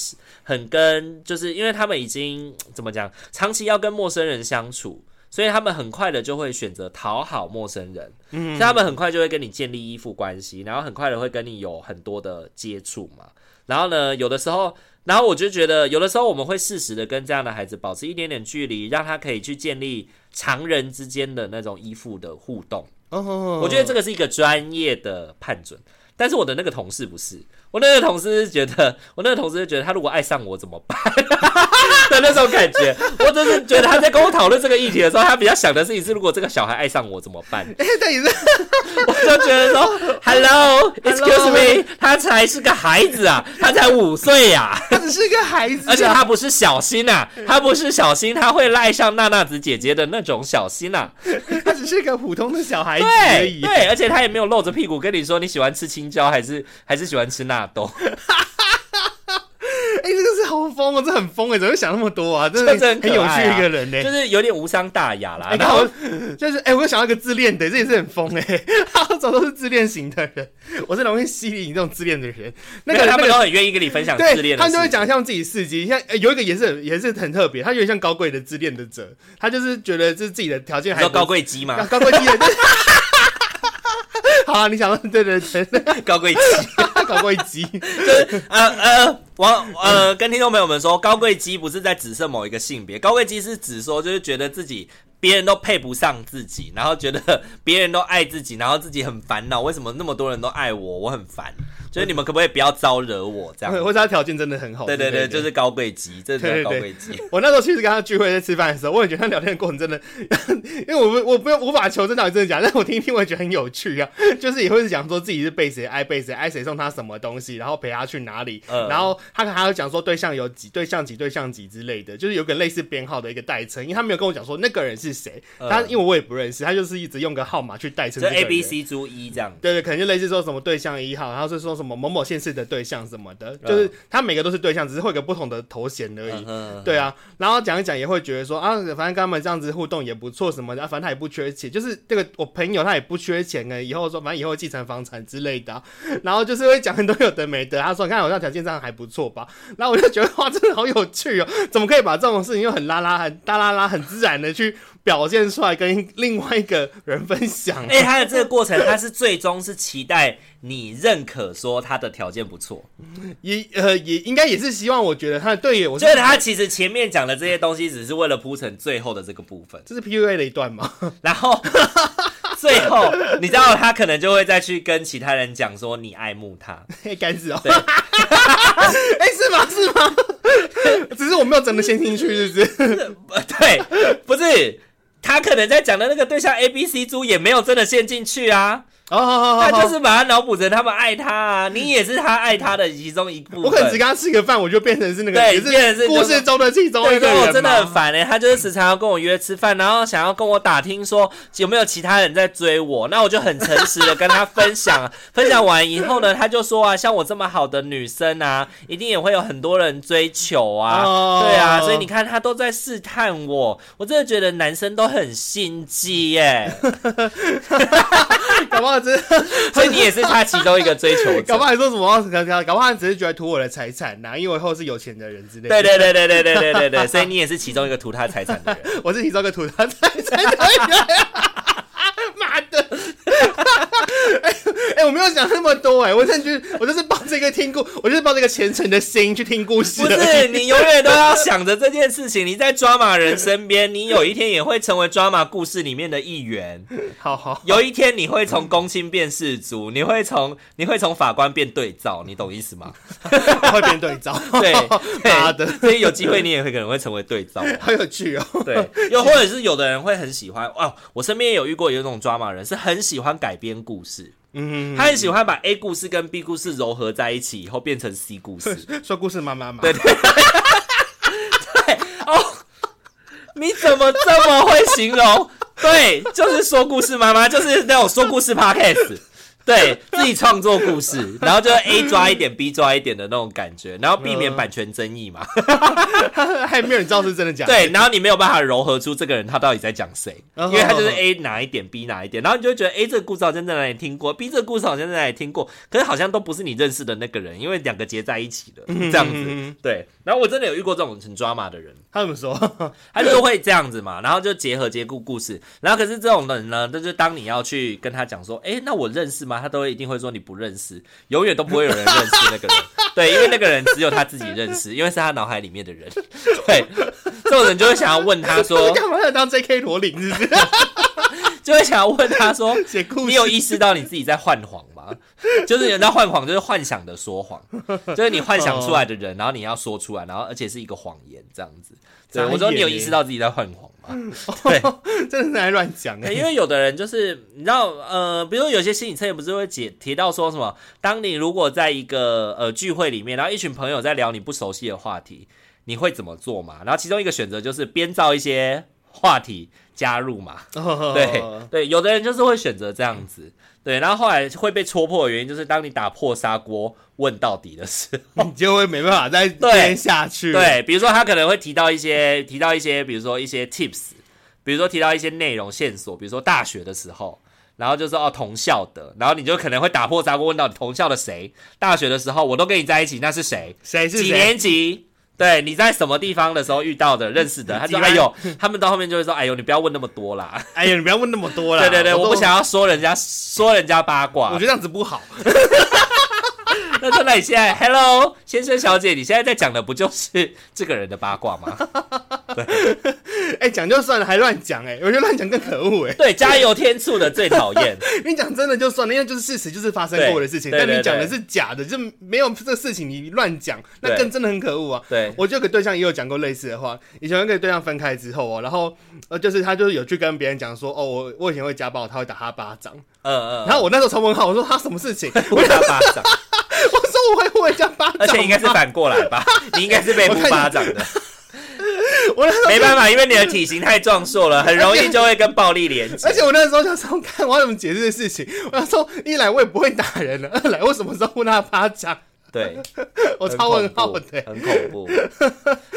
很跟，就是因为他们已经怎么讲，长期要跟陌生人相处，所以他们很快的就会选择讨好陌生人，嗯，所以他们很快就会跟你建立依附关系，然后很快的会跟你有很多的接触嘛。然后呢，有的时候，然后我就觉得，有的时候我们会适时的跟这样的孩子保持一点点距离，让他可以去建立常人之间的那种依附的互动。Oh, oh, oh, oh. 我觉得这个是一个专业的判准，但是我的那个同事不是。我那个同事是觉得，我那个同事就觉得，<laughs> 他如果爱上我怎么办 <laughs> 的那种感觉。我只是觉得他在跟我讨论这个议题的时候，他比较想的事情是，如果这个小孩爱上我怎么办？<laughs> 哎，对也是，我就觉得说，Hello，Excuse me，他才是个孩子啊，他才五岁呀，他只是个孩子，而且他不是小新呐，他不是小新，他会赖上娜娜子姐姐的那种小新呐，他只是个普通的小孩子而已。对，而且他也没有露着屁股跟你说你喜欢吃青椒还是还是喜欢吃纳豆。<laughs> 哎、欸，这个是好疯哦，这很疯哎，怎么会想那么多啊？真的很有趣一个人呢，就是有点无伤大雅啦。然后就是哎，我又想到一个自恋的，这也是很疯哎，<laughs> 他走都是自恋型的人，我是容易吸引你这种自恋的人。那个他们都很愿意跟你分享自恋，他们就会讲像自己事迹，像有一个也是也是很特别，他有点像高贵的自恋的者，他就是觉得就是自己的条件还有高贵鸡嘛，高贵鸡的。<laughs> 好、啊，你想问对对对，高贵鸡，高贵鸡，就是呃呃，我呃跟听众朋友们说，高贵鸡不是在指涉某一个性别，高贵鸡是指说就是觉得自己别人都配不上自己，然后觉得别人都爱自己，然后自己很烦恼，为什么那么多人都爱我，我很烦。所以你们可不可以不要招惹我这样？<laughs> 或者他条件真的很好。对对对，就是高贵级，真的高贵级。<laughs> 我那时候其实跟他聚会在吃饭的时候，我也觉得他聊天的过程真的，<laughs> 因为我不我不用无法求证到底真的假，但我听一听我也觉得很有趣啊。就是也会是讲说自己是被谁爱，被谁爱，谁送他什么东西，然后陪他去哪里，然后他还会讲说对象有几对象几对象几之类的，就是有个类似编号的一个代称，因为他没有跟我讲说那个人是谁，他因为我也不认识，他就是一直用个号码去代称，就 A B C 猪一这样。对对，可能就类似说什么对象一号，然后是说。什么某某县市的对象什么的，就是他每个都是对象，只是会有个不同的头衔而已。对啊，然后讲一讲也会觉得说啊，反正跟他们这样子互动也不错什么的，反正他也不缺钱，就是这个我朋友他也不缺钱呢，以后说反正以后继承房产之类的、啊，然后就是会讲很多有的没的。他说你看我这条件上还不错吧，然后我就觉得哇，真的好有趣哦，怎么可以把这种事情又很拉拉、很大拉拉、很自然的去。表现出来跟另外一个人分享，哎，他的这个过程，他是最终是期待你认可说他的条件不错，也呃也应该也是希望我觉得他对我觉得他其实前面讲的这些东西只是为了铺成最后的这个部分，这是 PUA 的一段吗？<laughs> 然后 <laughs> 最后你知道他可能就会再去跟其他人讲说你爱慕他，该死哦，<laughs> 哎是吗是吗？只是我没有真的陷进去，是不是？对，不是。他可能在讲的那个对象 A、B、C 猪也没有真的陷进去啊。哦，他就是把他脑补成他们爱他啊，你也是他爱他的其中一部分。我可能只跟他吃个饭，我就变成是那个，对，变成是故事中的其中一个人。我真的很烦哎，他就是时常要跟我约吃饭，然后想要跟我打听说有没有其他人在追我，那我就很诚实的跟他分享，<laughs> 分享完以后呢，他就说啊，像我这么好的女生啊，一定也会有很多人追求啊，对啊，所以你看他都在试探我，我真的觉得男生都很心机耶。<laughs> 搞不好。<laughs> 所以你也是他其中一个追求者，<laughs> 搞不好你说什么？搞不好你只是觉得图我的财产呐，因为以后是有钱的人之类的。对对对对对对对对对，所以你也是其中一个图他财产的人。<laughs> 我是其中一个图他财产的人。妈的！<laughs> 哎哎，我没有讲那么多哎，我真的 <laughs> 我就是抱这个听故，我就是抱这个虔诚的心去听故事。不是，<laughs> 你永远都要想着这件事情。你在抓马人身边，你有一天也会成为抓马故事里面的一员。好好，有一天你会从公卿变士卒，你会从你会从法官变对照，你懂意思吗？会变对照，对，妈的，所以有机会你也会可能会成为对照，好有趣哦。对，又或者是有的人会很喜欢哦，我身边也有遇过有一种抓马人，是很喜欢改编故事。嗯，他很喜欢把 A 故事跟 B 故事糅合在一起，以后变成 C 故事，<laughs> 说故事妈妈嘛。对对对，哦，你怎么这么会形容？对，就是说故事妈妈，就是那种说故事 Podcast。对，自己创作故事，<laughs> 然后就 A 抓一点，B 抓一点的那种感觉，然后避免版权争议嘛。<laughs> 还没有人知道是真的假的。对，然后你没有办法糅合出这个人他到底在讲谁，因为他就是 A 哪一点，B 哪一点，然后你就会觉得 A 这个故事好像在哪里听过，B 这个故事好像在哪里听过，可是好像都不是你认识的那个人，因为两个结在一起了这样子。对，然后我真的有遇过这种很抓马的人，他怎么说？他就会这样子嘛，然后就结合结构故事，然后可是这种人呢，就是当你要去跟他讲说，哎，那我认识吗？他都一定会说你不认识，永远都不会有人认识那个人。对，因为那个人只有他自己认识，因为是他脑海里面的人。对，这种人就会想要问他说：<laughs> “干嘛要当 J.K. 罗琳？”是不是？<laughs> 就会想要问他说：<laughs> “你有意识到你自己在幻谎吗？就是人家幻谎，就是幻想的说谎，就是你幻想出来的人，然后你要说出来，然后而且是一个谎言这样子。”对，我说你有意识到自己在幻谎 <laughs> 吗？对，真的是在乱讲哎。因为有的人就是你知道，呃，比如说有些心理测验不是会解提到说什么，当你如果在一个呃聚会里面，然后一群朋友在聊你不熟悉的话题，你会怎么做嘛？然后其中一个选择就是编造一些话题加入嘛。对对，有的人就是会选择这样子。对，然后后来会被戳破的原因就是，当你打破砂锅问到底的时候，<laughs> 你就会没办法再 <laughs> 编下去。对，比如说他可能会提到一些，提到一些，比如说一些 tips，比如说提到一些内容线索，比如说大学的时候，然后就说哦同校的，然后你就可能会打破砂锅问到底同校的谁，大学的时候我都跟你在一起，那是谁？谁是谁？几年级？对，你在什么地方的时候遇到的、认识的？他说：“哎呦，他们到后面就会说：‘哎呦，你不要问那么多啦！’ <laughs> 哎呦，你不要问那么多啦！对对对，我，我不想要说人家说人家八卦，我觉得这样子不好。<laughs> 那说那你现在，Hello，先生小姐，你现在在讲的不就是这个人的八卦吗？对，哎、欸，讲就算了，还乱讲，哎，我觉得乱讲更可恶，哎。对，加油添醋的最讨厌。<laughs> 你讲真的就算了，因为就是事实，就是发生过的事情。但你讲的是假的，就没有这个事情，你乱讲，那更真的很可恶啊。对，我就跟对象也有讲过类似的话。以前跟对象分开之后哦，然后呃，就是他就是有去跟别人讲说，哦，我我以前会家暴，他会打他巴掌。嗯嗯。然后我那时候超问号，我说他什么事情？<laughs> 会打巴掌。<laughs> 我说我会互相巴掌，而且应该是反过来吧？你应该是被呼巴掌的。我那时候没办法，因为你的体型太壮硕了，很容易就会跟暴力连接。而且我那时候想说，看我要怎么解释这事情。我想说，一来我也不会打人了，二来我什么时候呼他巴掌？对，<laughs> 我超问号的，很恐怖。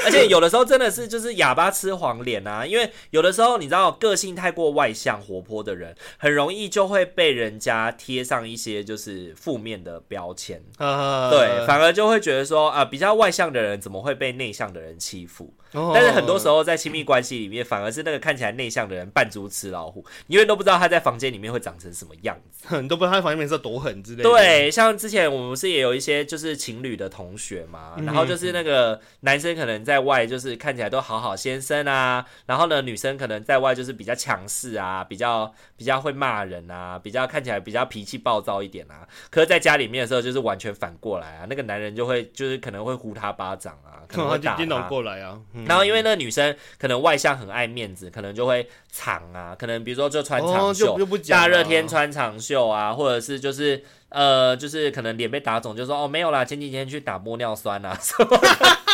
<laughs> 而且有的时候真的是就是哑巴吃黄连啊，因为有的时候你知道个性太过外向活泼的人，很容易就会被人家贴上一些就是负面的标签。<laughs> 对，反而就会觉得说啊，比较外向的人怎么会被内向的人欺负？但是很多时候在亲密关系里面，反而是那个看起来内向的人扮猪吃老虎，你永远都不知道他在房间里面会长成什么样子，<laughs> 你都不知道他房间里面是多狠之类的。对，像之前我们不是也有一些就是情侣的同学嘛，然后就是那个男生可能在外就是看起来都好好先生啊，然后呢女生可能在外就是比较强势啊，比较比较会骂人啊，比较看起来比较脾气暴躁一点啊，可是在家里面的时候就是完全反过来啊，那个男人就会就是可能会呼他巴掌啊，<laughs> 可能会打他过来啊。然后因为那个女生可能外向很爱面子，可能就会藏啊，可能比如说就穿长袖，哦、大热天穿长袖啊，或者是就是呃就是可能脸被打肿，就说哦没有啦，前几天去打玻尿酸啊什么。<laughs>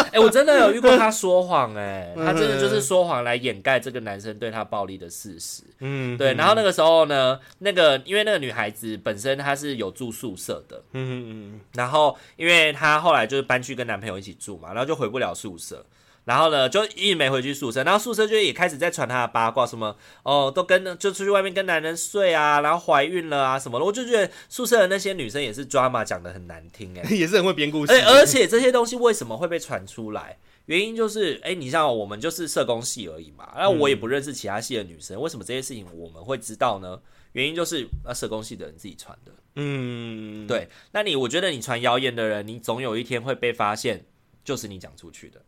<laughs> 哎、欸，我真的有遇过他说谎，哎，<laughs> 他真的就是说谎来掩盖这个男生对他暴力的事实。嗯，对。然后那个时候呢，那个因为那个女孩子本身她是有住宿舍的，嗯嗯，然后因为她后来就是搬去跟男朋友一起住嘛，然后就回不了宿舍。然后呢，就一直没回去宿舍，然后宿舍就也开始在传他的八卦，什么哦，都跟就出去外面跟男人睡啊，然后怀孕了啊什么的，我就觉得宿舍的那些女生也是 drama 讲的很难听哎，<laughs> 也是很会编故事。而且这些东西为什么会被传出来？原因就是，哎，你像我们就是社工系而已嘛，那我也不认识其他系的女生，为什么这些事情我们会知道呢？原因就是那社工系的人自己传的。嗯，对。那你我觉得你传谣言的人，你总有一天会被发现，就是你讲出去的。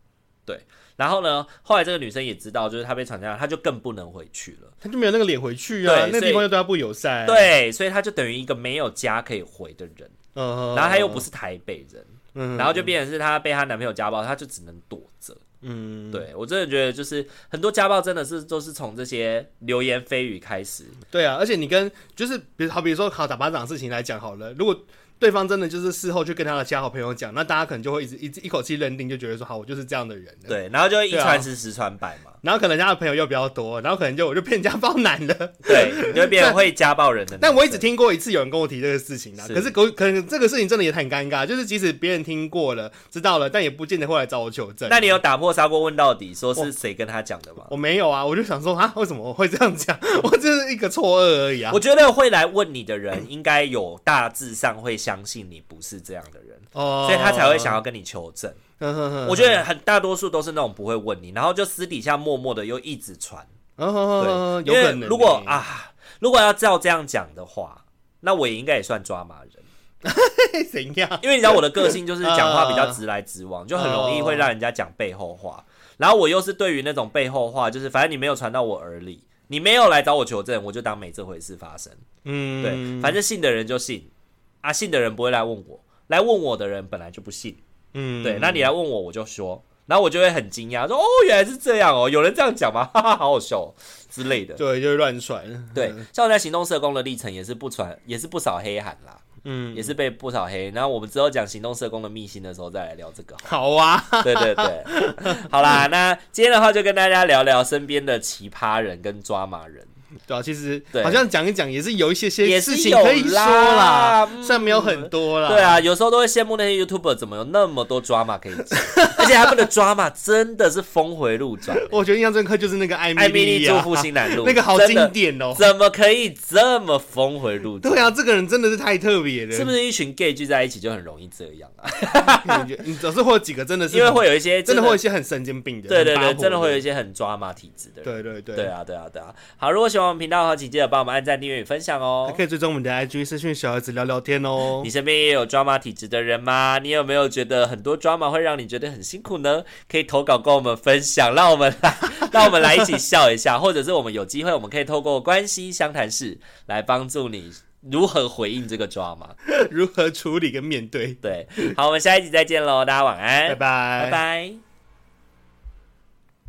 对，然后呢，后来这个女生也知道，就是她被传这样，她就更不能回去了，她就没有那个脸回去啊，那个地方又对她不友善，对，所以她就等于一个没有家可以回的人，嗯，然后她又不是台北人，嗯，然后就变成是她被她男朋友家暴，她就只能躲着，嗯，对，我真的觉得就是很多家暴真的是都是从这些流言蜚语开始，对啊，而且你跟就是比如好比如说好打巴掌的事情来讲好了，如果。对方真的就是事后去跟他的家好朋友讲，那大家可能就会一直一一口气认定，就觉得说好，我就是这样的人。对，然后就会一传十，十传百嘛。然后可能他的朋友又比较多，然后可能就我就变家暴男了。对，你就会变成会家暴人的。但我一直听过一次有人跟我提这个事情啊，可是可可能这个事情真的也很尴尬，就是即使别人听过了、知道了，但也不见得会来找我求证。那你有打破砂锅问到底，说是谁跟他讲的吗我？我没有啊，我就想说啊，为什么我会这样讲？<laughs> 我就是一个错愕而已啊。我觉得会来问你的人，应该有大致上会相信你不是这样的人，哦，所以他才会想要跟你求证。<laughs> 我觉得很大多数都是那种不会问你，然后就私底下默默的又一直传。<laughs> 对，有可能。如果啊，如果要照这样讲的话，那我也应该也算抓马人。<laughs> 怎样？因为你知道我的个性就是讲话比较直来直往，就很容易会让人家讲背后话。然后我又是对于那种背后话，就是反正你没有传到我耳里，你没有来找我求证，我就当没这回事发生。嗯，对，反正信的人就信，啊，信的人不会来问我，来问我的人本来就不信。嗯，对，那你来问我，我就说，然后我就会很惊讶，说哦，原来是这样哦，有人这样讲吗？哈哈，好好笑哦之类的。对，就是乱传。对，像我在行动社工的历程也是不传，也是不少黑喊啦。嗯，也是被不少黑。然后我们之后讲行动社工的秘辛的时候再来聊这个。好啊，对对对，<laughs> 好啦，那今天的话就跟大家聊聊身边的奇葩人跟抓马人。对啊，其实好像讲一讲也是有一些些事情可以说啦，虽然没有很多啦。对啊，有时候都会羡慕那些 YouTuber 怎么有那么多 drama 可以讲，<laughs> 而且他们的 drama 真的是峰回路转。我觉得印象深刻就是那个艾米丽住复兴南路，<laughs> 那个好经典哦，怎么可以这么峰回路转？对啊，这个人真的是太特别了。是不是一群 gay 聚在一起就很容易这样啊？<laughs> 你总是会有几个真的是，因为会有一些真的会有一些很神经病的，对对对，真的会有一些很 drama 体质的。对对对，对啊对啊对啊。好，如果喜欢我们频道的话，请记得帮我们按赞、订阅与分享哦。还可以追踪我们的 IG 私讯小孩子聊聊天哦。你身边也有 drama 体质的人吗？你有没有觉得很多 drama 会让你觉得很辛苦呢？可以投稿跟我们分享，让我们来，<laughs> 让我们来一起笑一下，或者是我们有机会，我们可以透过关系相谈室来帮助你如何回应这个 drama，<laughs> 如何处理跟面对。对，好，我们下一集再见喽，大家晚安，拜拜，拜拜。